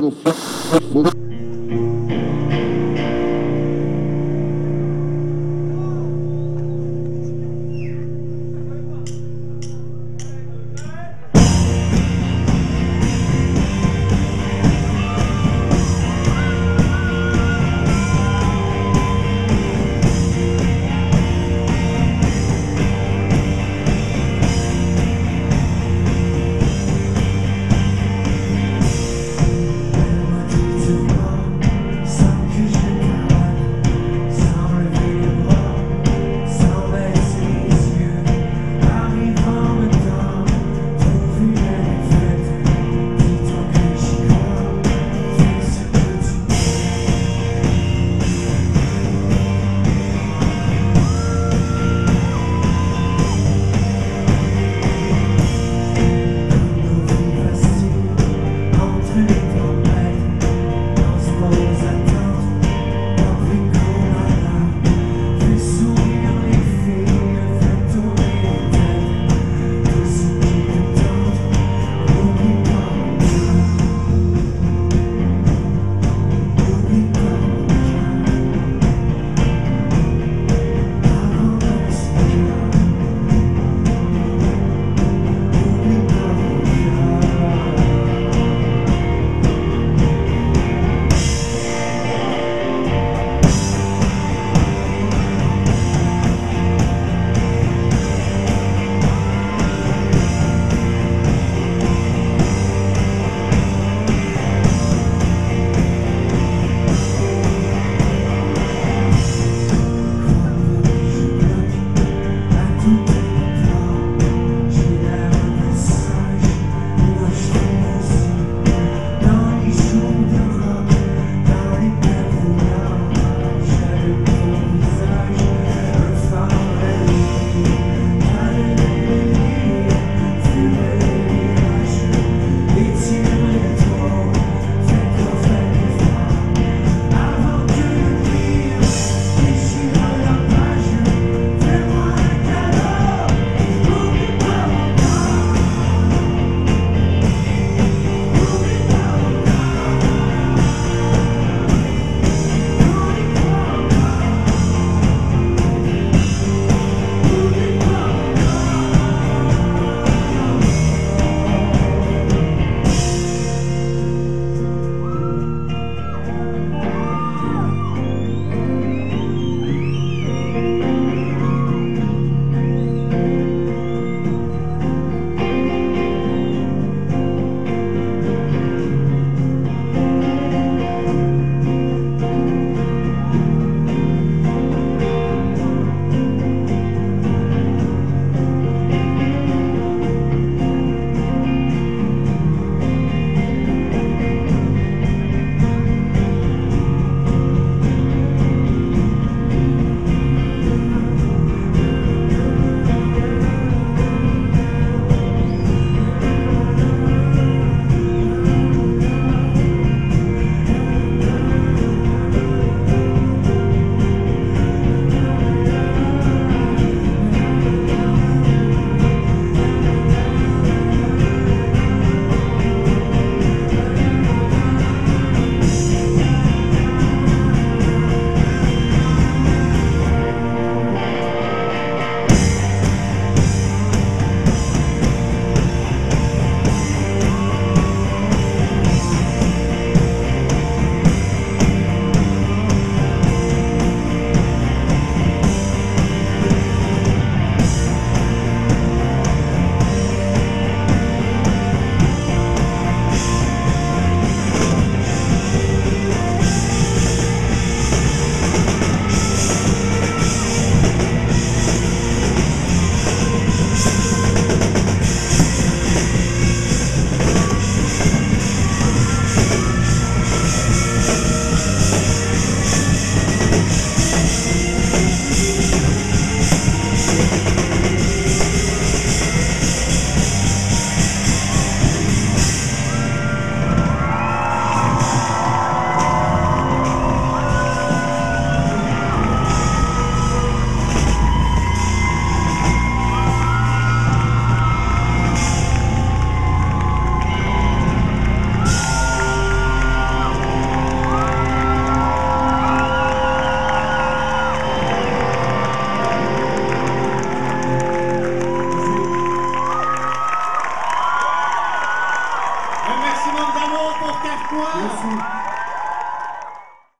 little